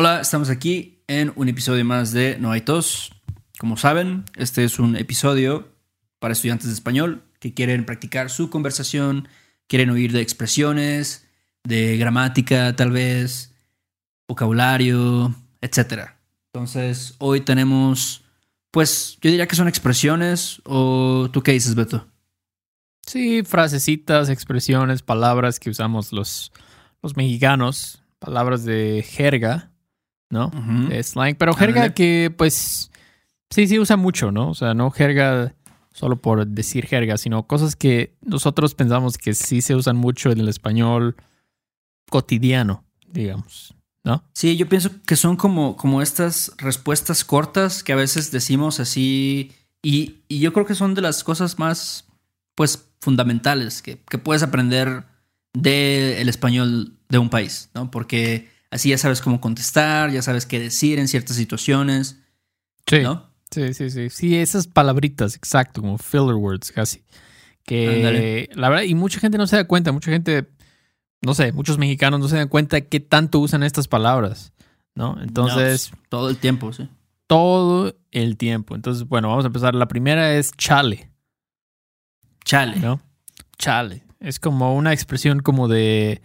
Hola, estamos aquí en un episodio más de No hay tos. Como saben, este es un episodio para estudiantes de español que quieren practicar su conversación, quieren oír de expresiones, de gramática tal vez, vocabulario, etc. Entonces, hoy tenemos, pues yo diría que son expresiones o tú qué dices, Beto? Sí, frasecitas, expresiones, palabras que usamos los, los mexicanos, palabras de jerga, ¿no? De slang, pero jerga que pues sí, sí usa mucho, ¿no? O sea, no jerga solo por decir jerga, sino cosas que nosotros pensamos que sí se usan mucho en el español cotidiano, digamos, ¿no? Sí, yo pienso que son como, como estas respuestas cortas que a veces decimos así y, y yo creo que son de las cosas más, pues, fundamentales que, que puedes aprender del español de un país, ¿no? Porque así ya sabes cómo contestar, ya sabes qué decir en ciertas situaciones, Sí. ¿no? Sí, sí, sí. Sí, esas palabritas, exacto, como filler words casi. Que la verdad, y mucha gente no se da cuenta, mucha gente, no sé, muchos mexicanos no se dan cuenta qué tanto usan estas palabras, ¿no? Entonces, No, pues, todo el tiempo, sí. todo el tiempo. Entonces, bueno, vamos a empezar. La primera es chale, Chale. ¿no? Chale. Es como una expresión como de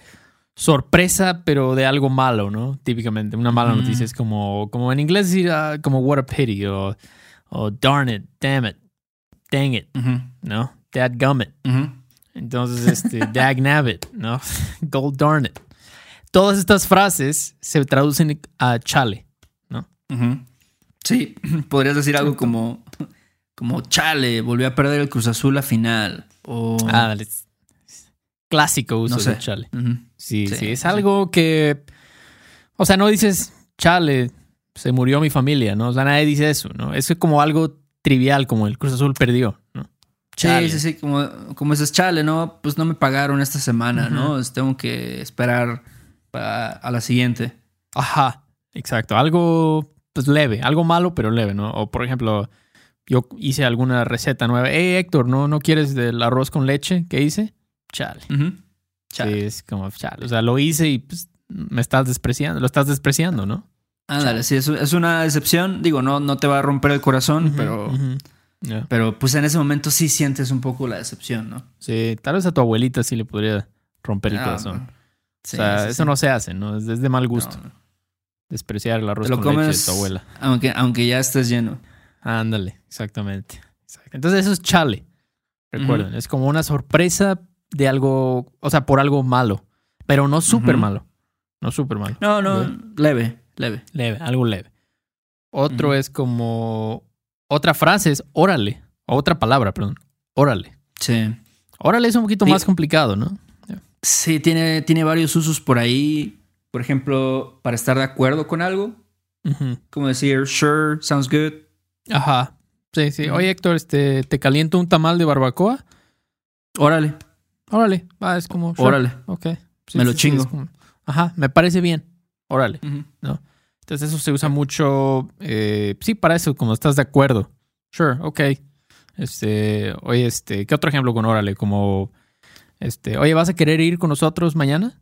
sorpresa, pero de algo malo, ¿no? Típicamente, una mala noticia es como, como en inglés decir ah, como what a pity o, o darn it, damn it, dang it, ¿no? Dadgummit. ujú. Entonces, este, dag nabbit, ¿no? Gold darn it. Todas estas frases se traducen a chale. Ujú. Sí, podrías decir algo como, como chale, volvió a perder el Cruz Azul la final. O Ah, dale. Clásico uso no sé. de chale. Sí, sí, Sí, es sí. algo que. O sea, no dices, chale, se murió mi familia, ¿no? O sea, nadie dice eso, ¿no? Es como algo trivial, como el Cruz Azul perdió, ¿no? Chale. Sí, sí, sí, como, como dices, chale, ¿no? Pues no me pagaron esta semana. ¿no? Es- Tengo que esperar a la siguiente. Ajá, exacto. Algo, pues leve, algo malo, pero leve, ¿no? O por ejemplo, yo hice alguna receta nueva. Hey, Héctor, ¿no, ¿no quieres del arroz con leche? ¿Qué hice? Chale. Chale. Sí, es como chale. O sea, lo hice y pues me estás despreciando, lo estás despreciando, ¿no? Ándale, sí, es, es una decepción. Digo, no, no te va a romper el corazón, pero, pero pues en ese momento sí sientes un poco la decepción, ¿no? Sí, tal vez a tu abuelita sí le podría romper el Ah, corazón. sí, o sea, sí, eso sí. no se hace, ¿no? Es, de mal gusto No, despreciar el arroz lo con leche de comes tu abuela. aunque, aunque ya estés lleno. Ándale, exactamente. Entonces eso es chale. Recuerden, es como una sorpresa de algo, o sea, por algo malo, pero no súper malo. No súper malo. No, no, ¿Ve? leve, leve. Leve, algo leve. Otro es como, otra frase es órale, o otra palabra, perdón, órale. Sí. Órale es un poquito Sí. más complicado, ¿no? Sí, tiene, tiene varios usos por ahí. Por ejemplo, para estar de acuerdo con algo, Ujú. como decir, sure, sounds good. Ajá. Sí, sí. Oye, Héctor, este, ¿te caliento un tamal de barbacoa? Órale, Órale. Va, es como. sure. órale. Ok. Sí, Me lo sí, chingo. como- Ajá, me parece bien. Órale. Entonces eso se usa mucho, eh, sí, para eso, como estás de acuerdo. Sure, ok. Este, oye, este, ¿qué otro ejemplo con órale? Como, este, oye, ¿vas a querer ir con nosotros mañana?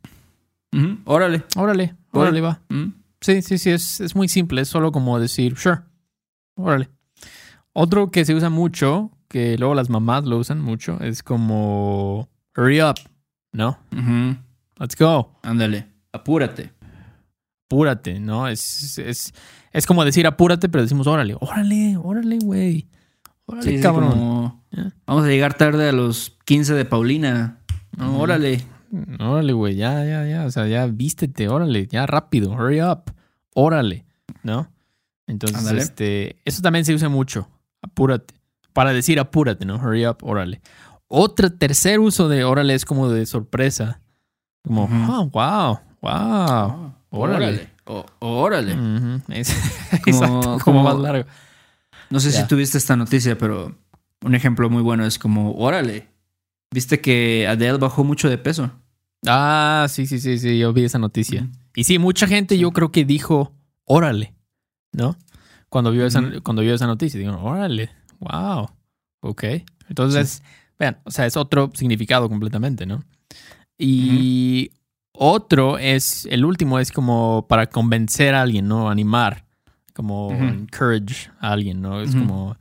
Ujú. Órale. Órale, Órale. órale, va. Sí, sí, sí, es, es muy simple, es solo como decir, sure, órale. Otro que se usa mucho, que luego las mamás lo usan mucho, es como, hurry up, ¿no? Ujú. Let's go. Ándale, apúrate. apúrate, ¿no? Es, es, es como decir apúrate, pero decimos órale, órale, órale, güey. Órale, Sí, cabrón. como, vamos a llegar tarde a los 15 de Paulina. No, órale. Órale, güey, ya, ya, ya. O sea, ya vístete, órale, ya rápido, hurry up, órale, ¿no? Entonces, este, eso también se usa mucho, apúrate. Para decir apúrate, ¿no? Hurry up, órale. Otro tercer uso de órale es como de sorpresa. Como, ah, wow, wow. Órale. O- órale. Es- Como- exacto, como como- más largo. No sé Ya. si tuviste esta noticia, pero un ejemplo muy bueno es como, órale. ¿Viste que Adele bajó mucho de peso? Ah, sí, sí, sí, sí, yo vi esa noticia. Y sí, mucha gente yo creo que dijo, órale, ¿no? Cuando vio esa, cuando vio esa noticia, digo, órale, wow, ok. Entonces, vean, o sea, es otro significado completamente, ¿no? Y Otro es, el último es como para convencer a alguien, ¿no? Animar, como encourage a alguien, ¿no? Es como,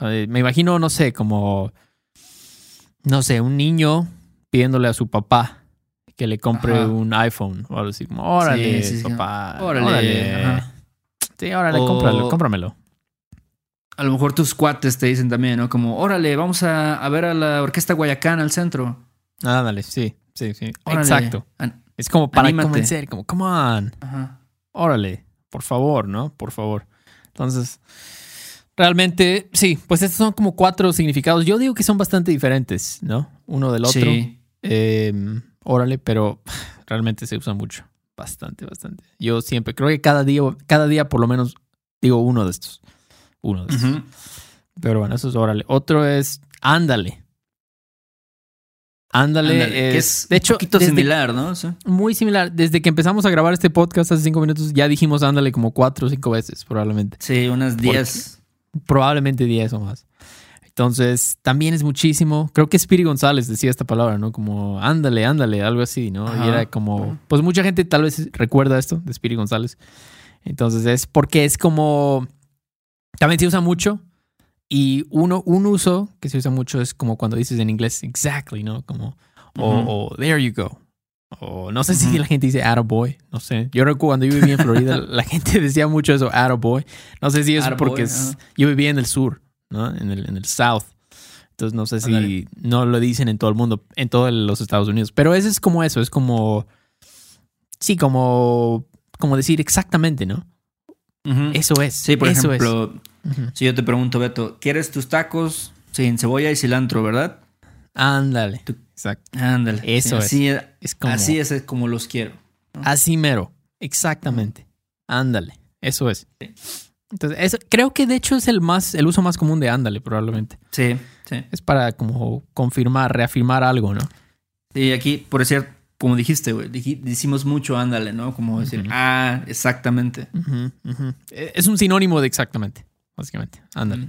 eh, me imagino, no sé, como, no sé, un niño pidiéndole a su papá que le compre Ajá. un iPhone o algo así, como, órale, Sí, sí, sí. papá, Órale, órale. Sí, órale, O- cómpralo, cómpramelo. A lo mejor tus cuates te dicen también, ¿no? Como, órale, vamos a, a ver a la Orquesta Guayacán al centro. Ándale, sí, sí, sí. Órale. Exacto. An- Es como para Anímate. convencer, como, come on. Ajá. órale, por favor, ¿no? Por favor. Entonces, realmente, sí, pues estos son como cuatro significados. Yo digo que son bastante diferentes, ¿no? Uno del otro. Sí. Eh, órale, pero realmente se usa mucho. Bastante, bastante. Yo siempre, creo que cada día, cada día por lo menos digo uno de estos. Uno de estos. Ujú. Pero bueno, eso es órale. Otro es ándale. Ándale, Ándale, es, que es de hecho, un poquito desde- similar, ¿no? Sí. muy similar. Desde que empezamos a grabar este podcast hace cinco minutos, ya dijimos ándale como cuatro o cinco veces, probablemente. Sí, unas 10. Probablemente diez o más. Entonces, también es muchísimo. Creo que Spiri González decía esta palabra, ¿no? Como ándale, ándale, algo así, ¿no? Ajá. Y era como. Ajá. Pues mucha gente tal vez recuerda esto de Spiri González. Entonces, es porque es como. También se usa mucho. Y uno, un uso que se usa mucho es como cuando dices en inglés exactly, ¿no? Como, o, o there you go. O no sé si Ujú. la gente dice attaboy, no sé. Yo recuerdo cuando yo vivía en Florida, la gente decía mucho eso, attaboy. No sé si es porque es- ajá. yo vivía en el sur, ¿no? En el, en el south. Entonces no sé si no lo dicen en todo el mundo, en todos los Estados Unidos. Pero ese es como eso, es como. Sí, como. Como decir exactamente, ¿no? Eso es. Sí, por eso ejemplo, es. Si yo te pregunto, Beto, ¿quieres tus tacos sin cebolla y cilantro, verdad? Ándale. Tú- Exacto. Ándale. Eso Sí, así, Es como. así es como los quiero. Así mero. Exactamente. Ándale. Eso es. Entonces, eso- creo que de hecho es el más, el uso más común de ándale, probablemente. Sí, sí. Es para como confirmar, reafirmar algo, ¿no? Sí, aquí, por decir, como dijiste, güey, decimos mucho ándale, ¿no? Como decir, ah, exactamente. Eh, Es un sinónimo de exactamente, básicamente. Ándale.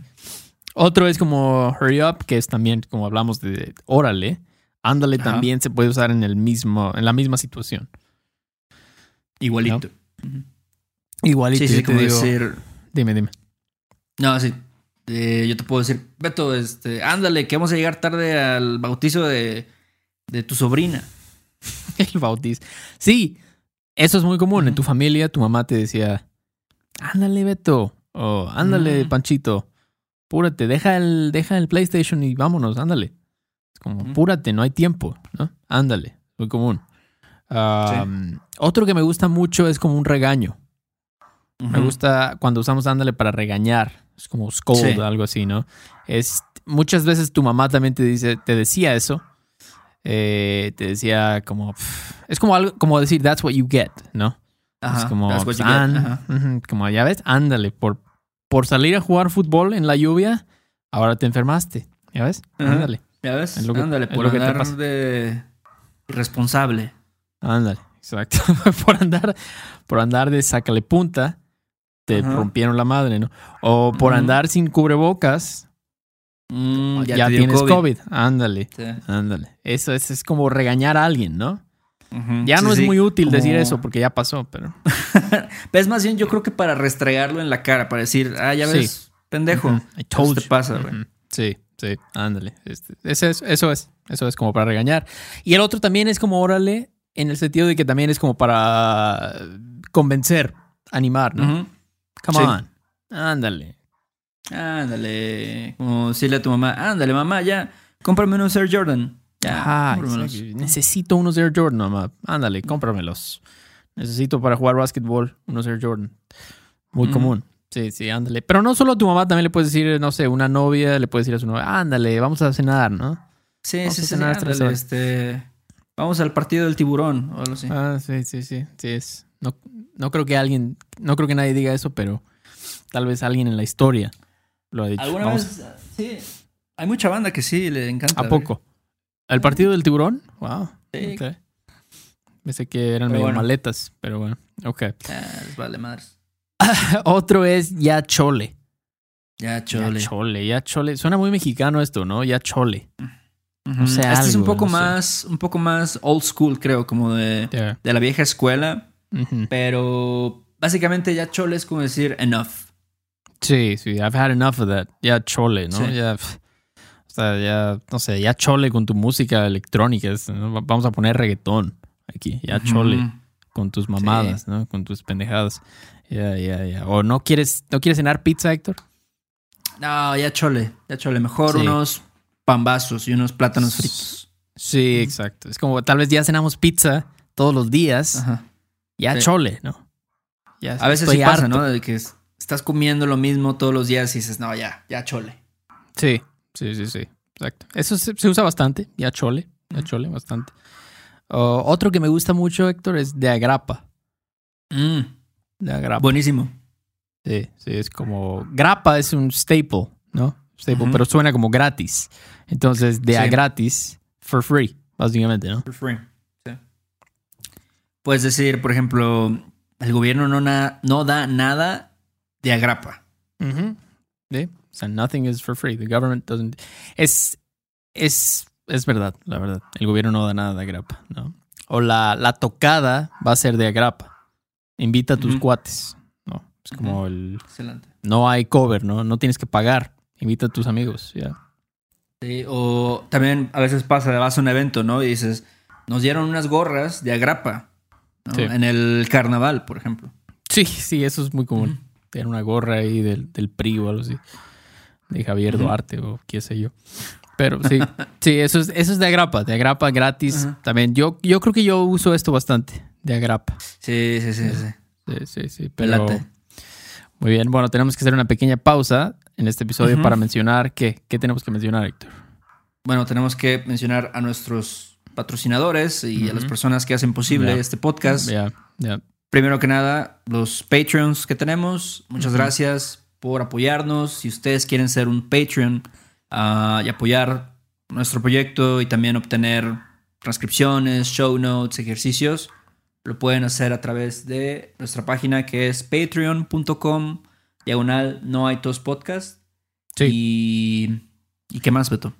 Otro es como hurry up, que es también como hablamos de órale. Ándale también se puede usar en el mismo, en la misma situación. Igualito. Igualito. Sí, sí, como digo- decir. Dime, dime. No, sí. Eh, yo te puedo decir, Beto, este, ándale, que vamos a llegar tarde al bautizo de, de tu sobrina. El bautizo. Sí, eso es muy común. En tu familia, tu mamá te decía, ándale, Beto. O ándale. Panchito. Púrate, deja el, deja el PlayStation y vámonos, ándale. Es como, púrate, no hay tiempo, ¿no? Ándale, muy común. Otro que me gusta mucho es como un regaño. Me gusta cuando usamos ándale para regañar. Es como scold, Sí. algo así, ¿no? Es, muchas veces tu mamá también te dice, te decía eso. Eh, te decía como, pff, es como algo, como decir, that's what you get, ¿no? Ajá, es como, that's what you "An- get", ajá. ujú, como ya ves, ándale, por, por salir a jugar fútbol en la lluvia, ahora te enfermaste, ¿ya ves? Ajá. Ándale, ¿Ya ves? Que- ándale, por andar de irresponsable. ándale, exacto. por andar, por andar de sácale punta, te Ajá. rompieron la madre, ¿no? O por andar sin cubrebocas, Mm, ya, tienes COVID. Ándale, Sí. ándale. Eso es, es como regañar a alguien, ¿no? Ya Sí, no es sí, muy útil como- decir eso porque ya pasó, pero... Es más bien, yo creo que para restregarlo en la cara, para decir, ah, ya ves, pendejo. I told te pasa, güey. Ujú. Sí, sí, ándale. Este, ese es, eso es, eso es como para regañar. Y el otro también es como órale, en el sentido de que también es como para convencer, animar, ¿no? Come on, ándale. Ándale. Como decirle a tu mamá, ándale, mamá, ya, cómprame unos Air Jordan. Ya, exacto. necesito unos Air Jordan, mamá. Ándale, cómpramelos. Necesito para jugar básquetbol unos Air Jordan. Muy común. Sí, sí, ándale. Pero no solo a tu mamá, también le puedes decir, no sé, una novia, le puedes decir a su novia, ándale, vamos a cenar, ¿no? Sí, Vamos sí, a sí, cenar ándale, horas. este, vamos al partido del tiburón o algo así. Ah, sí, sí, sí. Sí, es. No, no creo que alguien, no creo que nadie diga eso, pero tal vez alguien en la historia lo ha dicho. ¿Alguna Vamos- vez? Sí. Hay mucha banda que sí le encanta. ¿A poco? ¿El partido del tiburón? Wow. Sí. Ok. Pensé que eran Pero medio bueno. maletas, pero bueno. Ok. Ah, les vale madres. Otro es ya chole. Ya, chole. Ya chole, ya chole. Suena muy mexicano esto, ¿no? Ya chole. Ujú. sé, este es un poco no sé. más, un poco más old school, creo, como de, Yeah. de la vieja escuela. Pero básicamente ya chole es como decir enough. Sí, sí, I've had enough of that. Ya chole, ¿no? Sí. Ya, o sea, ya, no sé, ya chole con tu música electrónica. ¿no? Vamos a poner reggaetón aquí. Ya chole con tus mamadas, ¿no? Con tus pendejadas. Ya, ya, ya. O no quieres, no quieres cenar pizza, Héctor. No, ya chole, ya chole. Mejor Sí. unos pambazos y unos plátanos fritos. Sí, exacto. Es como tal vez ya cenamos pizza todos los días. Ajá. Ya Sí. chole, ¿no? Ya A veces sí pasa, harto. ¿no? De que es- estás comiendo lo mismo todos los días y dices, no, ya, ya chole. Sí, sí, sí, sí. Exacto. Eso se, se usa bastante. Ya chole. Ya chole bastante. Otro que me gusta mucho, Héctor, es de agrapa. Mm, De agrapa. buenísimo. Sí, sí, es como. Grapa es un staple, ¿no? Staple, pero suena como gratis. Entonces, de a Sí. gratis, for free, básicamente, ¿no? For free. Sí. Puedes decir, por ejemplo, el gobierno no, na- no da nada de agrapa. Sí. O sea, nothing is for free. The government doesn't. Es. Es. Es verdad, la verdad. El gobierno no da nada de agrapa, ¿no? O la, la tocada va a ser de agrapa. Invita a tus cuates, ¿no? Es como el. Excelente. No hay cover, ¿no? No tienes que pagar. Invita a tus amigos, ya. Sí, o también a veces pasa, vas a un evento, ¿no? Y dices, nos dieron unas gorras de agrapa. ¿no? Sí. En el carnaval, por ejemplo. Sí, sí, eso es muy común. Tener una gorra ahí del, del PRI o algo así. De Javier. Duarte o qué sé yo. Pero sí, sí, eso es, eso es de agrapa, de agrapa gratis. Ajá. También yo, yo creo que yo uso esto bastante, de agrapa. Sí, sí, sí, sí. Sí, sí, sí. Pero, muy bien, bueno, tenemos que hacer una pequeña pausa en este episodio para mencionar qué, qué tenemos que mencionar, Héctor. Bueno, tenemos que mencionar a nuestros patrocinadores y a las personas que hacen posible este podcast. Ya, ya. Primero que nada, los Patreons que tenemos. Muchas gracias por apoyarnos. Si ustedes quieren ser un Patreon ah, y apoyar nuestro proyecto y también obtener transcripciones, show notes, ejercicios, lo pueden hacer a través de nuestra página que es patreon.com diagonal no hay tos podcast. Sí. Y, ¿Y qué más, Beto?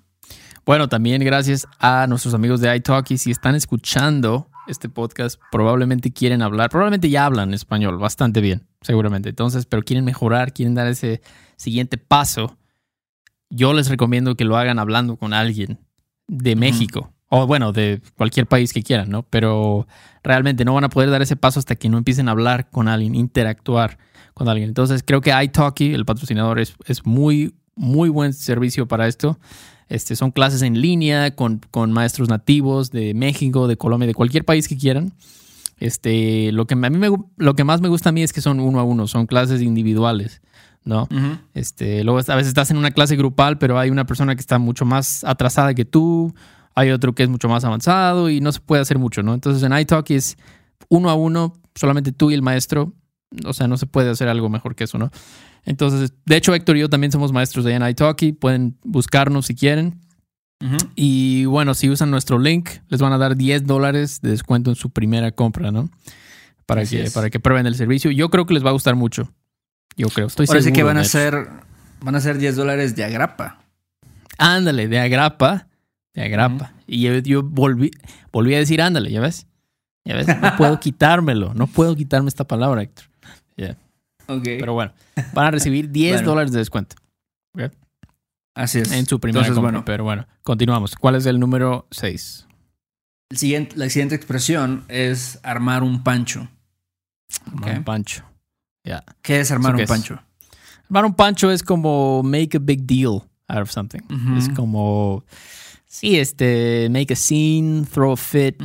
Bueno, también gracias a nuestros amigos de iTalki. Si están escuchando este podcast, probablemente quieren hablar, probablemente ya hablan español bastante bien, seguramente. Entonces, pero quieren mejorar, quieren dar ese siguiente paso. Yo les recomiendo que lo hagan hablando con alguien de. México o bueno, de cualquier país que quieran, ¿no? Pero realmente no van a poder dar ese paso hasta que no empiecen a hablar con alguien, interactuar con alguien. Entonces, creo que iTalki, el patrocinador, es, es muy, muy buen servicio para esto. Este, son clases en línea con, con maestros nativos de México, de Colombia, de cualquier país que quieran. Este, lo que a mí me, lo que más me gusta a mí es que son uno a uno, son clases individuales, ¿no? Este, luego a veces estás en una clase grupal, pero hay una persona que está mucho más atrasada que tú, hay otro que es mucho más avanzado y no se puede hacer mucho, ¿no? Entonces en iTalk es uno a uno, solamente tú y el maestro, o sea, no se puede hacer algo mejor que eso, ¿no? Entonces, de hecho, Héctor y yo también somos maestros de en iTalki, pueden buscarnos si quieren. Y bueno, si usan nuestro link, les van a dar 10 dólares de descuento en su primera compra, ¿no? Para Así que, es. para que prueben el servicio. Yo creo que les va a gustar mucho. Yo creo, estoy Ahora seguro. que van a ser, van a ser 10 dólares de agrapa. Ándale, de agrapa. De agrapa. Y yo, yo volví, volví a decir ándale, ¿ya ves? ¿Ya ves? No puedo quitármelo. No puedo quitarme esta palabra, Héctor. Ok. Pero bueno, van a recibir 10 Bueno. dólares de descuento Así es. en su primera Entonces, compra. bueno, Pero bueno, continuamos. ¿Cuál es el número 6? el siguiente, la siguiente expresión es armar un pancho. Ok. Pancho. Ya. ¿Qué es armar ¿Eso qué un es? pancho? Armar un pancho es como make a big deal out of something. Es como, sí, este, make a scene, throw a fit,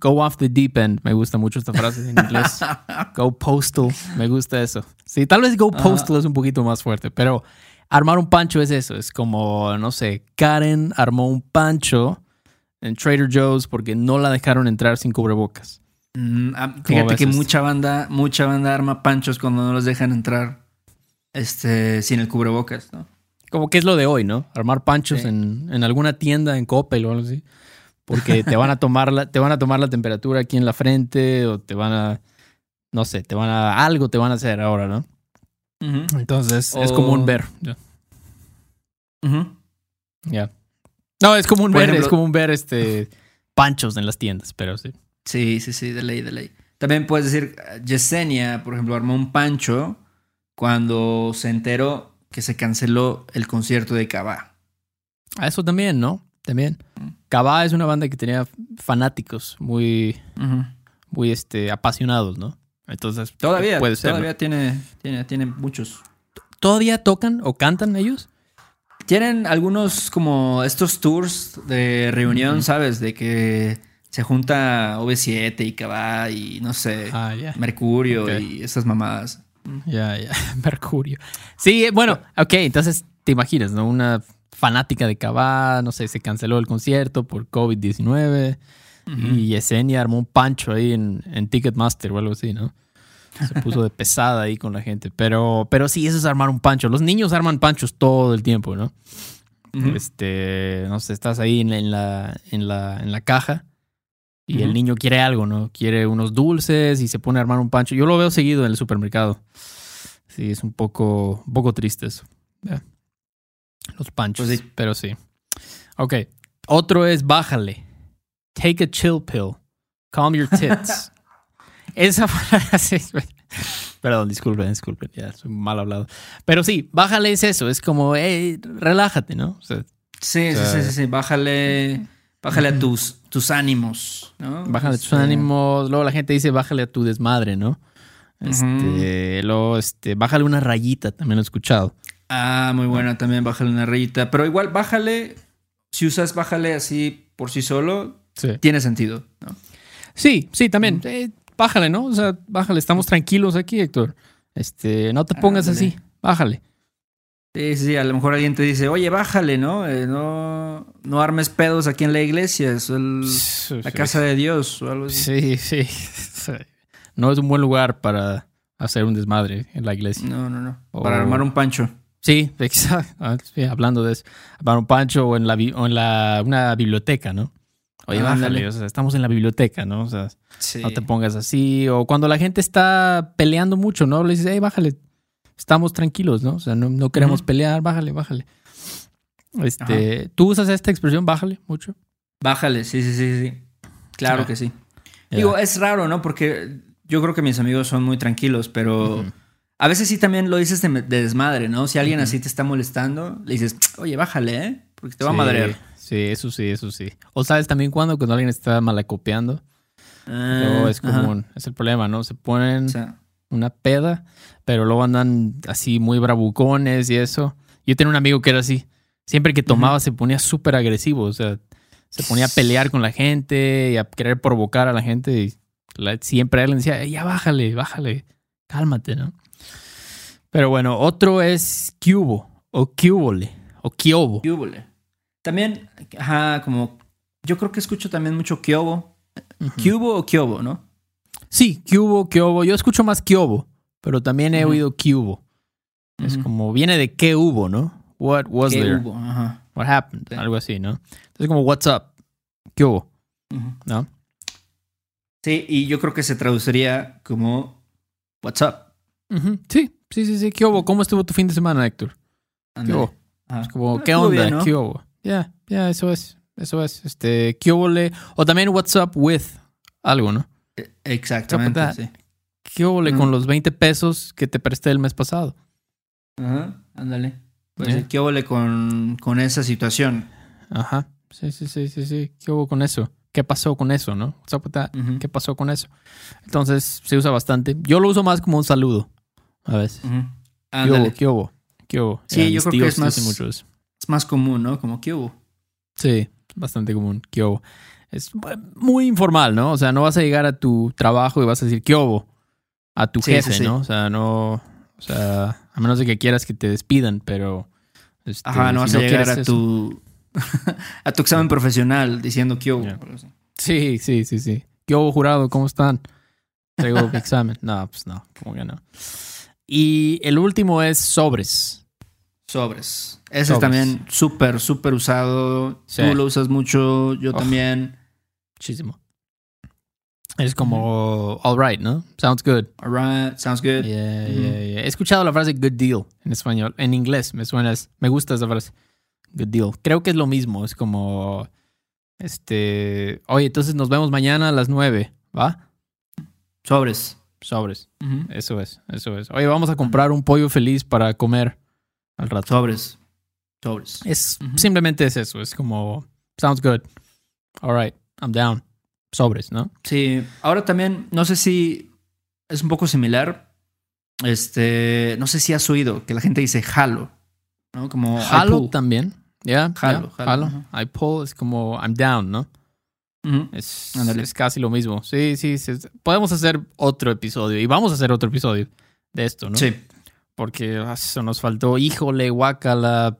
go off the deep end. Me gusta mucho esta frase en inglés. go postal, me gusta eso. Sí, tal vez go postal es un poquito más fuerte, pero armar un pancho es eso. Es como, no sé, Karen armó un pancho en Trader Joe's porque no la dejaron entrar sin cubrebocas. Mm, ah, fíjate que esto? mucha banda, mucha banda arma panchos cuando no los dejan entrar este, sin el cubrebocas, ¿no? Como que es lo de hoy, ¿no? Armar panchos Sí. en, en alguna tienda en Coppel o algo así. Porque te van a tomar la, te van a tomar la temperatura aquí en la frente o te van a, no sé, te van a, algo te van a hacer ahora, ¿no? Entonces es O- común ver. Ya. Ya. No, es común Por ver, ejemplo- es común ver este panchos en las tiendas, pero sí. Sí, sí, sí, de ley, de ley. También puedes decir, Yesenia, por ejemplo, armó un pancho cuando se enteró que se canceló el concierto de Cabá. A eso también, ¿no? También. Cabá es una banda que tenía fanáticos muy, muy este, apasionados, ¿no? Entonces, Todavía, puede ser. ¿no? todavía tiene, tiene, tiene muchos. ¿Todavía tocan o cantan ellos? Tienen algunos como estos tours de reunión, ¿sabes? De que se junta OV7 y Cabá y no sé, Ah, ya. Mercurio y esas mamadas. Ya, ya. Mercurio. Sí, eh, bueno, ok, entonces te imaginas, ¿no? Una fanática de Cabá, no sé, se canceló el concierto por COVID-19 y Yesenia armó un pancho ahí en, en Ticketmaster o algo así, ¿no? Se puso de pesada ahí con la gente. Pero, pero sí, eso es armar un pancho. Los niños arman panchos todo el tiempo, ¿no? Este, no sé, estás ahí en, en la, en, la, en la caja y el niño quiere algo, ¿no? Quiere unos dulces y se pone a armar un pancho. Yo lo veo seguido en el supermercado. Sí, es un poco, un poco triste eso. Los panchos, Pues sí. pero sí. Ok, otro es bájale. Take a chill pill. Calm your tits. Esa sí. Perdón, disculpen, disculpen, ya soy mal hablado. Pero sí, bájale es eso, es como, hey, relájate, ¿no? O sea, Sí, sí, O sea, sí, sí, sí. Bájale, bájale a tus, tus ánimos, ¿no? Bájale tus Este, ánimos. Luego la gente dice bájale a tu desmadre, ¿no? Este, luego, este, bájale una rayita, también lo he escuchado. Ah, muy buena también, bájale una rayita. Pero igual, bájale, si usas bájale así por sí solo, Sí. tiene sentido, ¿no? Sí, sí, también. Eh, bájale, ¿no? O sea, bájale, estamos tranquilos aquí, Héctor. Este, no te pongas así, bájale. Sí, sí, a lo mejor alguien te dice, oye, bájale, ¿no? Eh, no, no armes pedos aquí en la iglesia, es el- la casa de Dios o algo así. Sí, sí. No es un buen lugar para hacer un desmadre en la iglesia. No, no, no. O- Para armar un pancho. Sí, exacto. Ah, sí, hablando de eso. Para un pancho o en la, bi- o en la una biblioteca, ¿no? Oye, Ah, bájale, ándale. o sea, estamos en la biblioteca, ¿no? O sea, Sí. no te pongas así. O cuando la gente está peleando mucho, ¿no? Le dices, hey, bájale. Estamos tranquilos, ¿no? O sea, no, no queremos pelear, bájale, bájale. Este, ¿Tú usas esta expresión, bájale, mucho? Bájale, sí, sí, sí, sí. Claro Ah. que sí. Digo, es raro, ¿no? Porque yo creo que mis amigos son muy tranquilos, pero. A veces sí también lo dices de, de desmadre, ¿no? Si alguien así te está molestando, le dices, oye, bájale, ¿eh? Porque te va Sí, a madrear. Sí, eso sí, eso sí. O sabes también cuando, cuando alguien está malacopiando. Ah, Luego es ajá. común, es el problema, ¿no? Se ponen O sea, una peda, pero luego andan así muy bravucones y eso. Yo tenía un amigo que era así. Siempre que tomaba se ponía súper agresivo, o sea, se ponía a pelear con la gente y a querer provocar a la gente y la- siempre él le decía, ya bájale, bájale, cálmate, ¿no? Pero bueno, otro es cubo o cubole o kiobo. ¿qué húbole? También, ajá, como, yo creo que escucho también mucho Kyobo. ¿Cubo o Kyobo, no? Sí, cubo, kiobo. Yo escucho más kiobo, pero también he oído cubo. Es como, viene de qué hubo, ¿no? What was ¿Qué there? hubo? Ajá. What happened? Sí. Algo así, ¿no? Entonces, como, what's up? ¿Qué hubo? ¿No? Sí, y yo creo que se traduciría como, what's up? Sí, sí, sí, sí. ¿Qué hubo? ¿Cómo estuvo tu fin de semana, Héctor? ¿Qué hubo? Es como, ¿qué onda? bien, ¿no? ¿Qué hubo? Ya, ya, eso es. Eso es. Este, ¿qué hubo? le- O también, what's up with algo, ¿no? Eh, Exactamente, sí. ¿Qué hubo le Mm. con los 20 pesos que te presté el mes pasado? Ajá, ándale. Pues sí, ¿qué huele con, con esa situación? Ajá. Sí, sí, sí, sí, sí. ¿Qué hubo con eso? ¿Qué pasó con eso, no? What's up with that? Ujú, ¿Qué pasó con eso? Entonces, se usa bastante. Yo lo uso más como un saludo. A veces. ujú. ¿Qué hubo? Ándale. ¿Qué hubo? ¿Qué hubo? Sí, Ya, yo creo que es más- mucho eso. Es más común, ¿no? Como ¿qué hubo? Sí, bastante común. ¿Qué hubo? Es muy informal, ¿no? O sea, no vas a llegar a tu trabajo y vas a decir ¿qué hubo? A tu Sí, jefe, sí, sí. ¿no? O sea, no... O sea, a menos de que quieras que te despidan, pero... este, Ajá, no si vas a llegar a tu a tu examen profesional diciendo ¿qué hubo? Así. Sí, sí, sí, sí. ¿Qué hubo, jurado? ¿Cómo están? Traigo mi examen. No, pues no, como que no. Y el último es sobres. Sobres. Ese es también súper, súper usado. Sí. Tú lo usas mucho, yo también. Muchísimo. Es como, all right, ¿no? Sounds good. Alright, sounds good. Yeah, yeah, yeah. He escuchado la frase good deal en español. En inglés me suena, me gusta esa frase. good deal. Creo que es lo mismo. Es como, este, oye, entonces nos vemos mañana a las nueve, ¿va? Sobres. Sobres. Eso es, eso es. Oye, vamos a comprar un pollo feliz para comer al rato. Sobres. Sobres. Es, Simplemente es eso. Es como, sounds good. All right, I'm down. Sobres, ¿no? Sí. Ahora también, no sé si es un poco similar. Este, no sé si has oído que la gente dice jalo, ¿no? Como jalo también. Ya, jalo, jalo. I pull es como I'm down, ¿no? Es, es, casi lo mismo. Sí, sí, Podemos hacer otro episodio y vamos a hacer otro episodio de esto, ¿no? Sí. Porque ah, eso nos faltó. Híjole, guacala,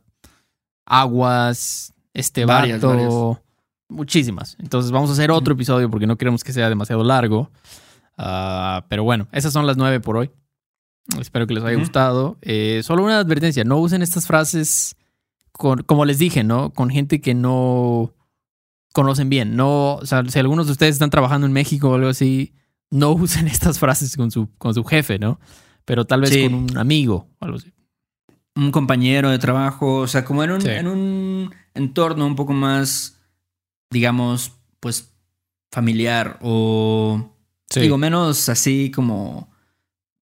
aguas, este varias, muchísimas. Entonces vamos a hacer otro episodio porque no queremos que sea demasiado largo. Ah, pero bueno, esas son las nueve por hoy. Espero que les haya gustado. Eh, solo una advertencia, no usen estas frases con, como les dije, ¿no? Con gente que no conocen bien. No, o sea, si algunos de ustedes están trabajando en México o algo así, no usen estas frases con su, con su jefe, ¿no? Pero tal vez con un amigo o algo así. Un compañero de trabajo, o sea, como en un, en un entorno un poco más, digamos, pues familiar o digo, menos así como,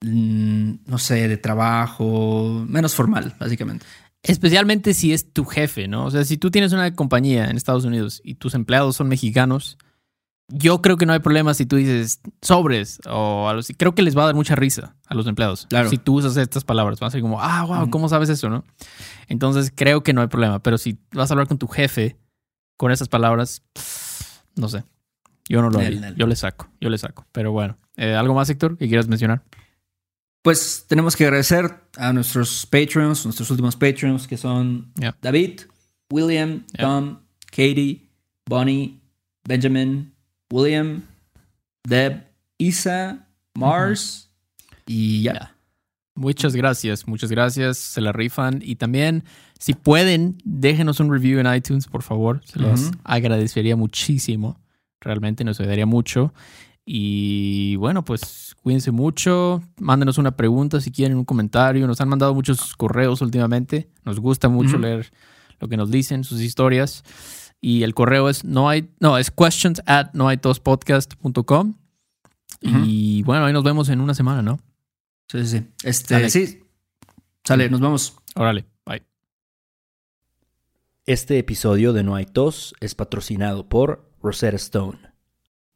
mm, no sé, de trabajo, menos formal, básicamente. Especialmente si es tu jefe, ¿no? O sea, si tú tienes una compañía en Estados Unidos y tus empleados son mexicanos, yo creo que no hay problema si tú dices sobres o. Creo que les va a dar mucha risa a los empleados. Claro. Si tú usas estas palabras, van a ser como, ah, wow, ¿cómo sabes eso, no? Entonces creo que no hay problema. Pero si vas a hablar con tu jefe con esas palabras, no sé. Yo no lo haría. Yo le saco, yo le saco. Pero bueno, eh, ¿algo más, Héctor, que quieras mencionar? Pues tenemos que agradecer a nuestros Patreons, nuestros últimos Patreons, que son David, William, Tom, Katie, Bonnie, Benjamin, William, Deb, Isa, Mars y ya. Muchas gracias, muchas gracias, se la rifan. Y también, si pueden, déjenos un review en iTunes, por favor. Se los agradecería muchísimo. Realmente nos ayudaría mucho. Y bueno, pues cuídense mucho. Mándenos una pregunta si quieren, un comentario. Nos han mandado muchos correos últimamente. Nos gusta mucho leer lo que nos dicen, sus historias. Y el correo es no hay, no, es questions at noaitospodcast.com. Y bueno, ahí nos vemos en una semana, ¿no? Sí, sí, Este, sí. Sale, nos vemos. Órale, bye. Este episodio de No hay tos es patrocinado por Rosetta Stone.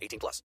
18 plus.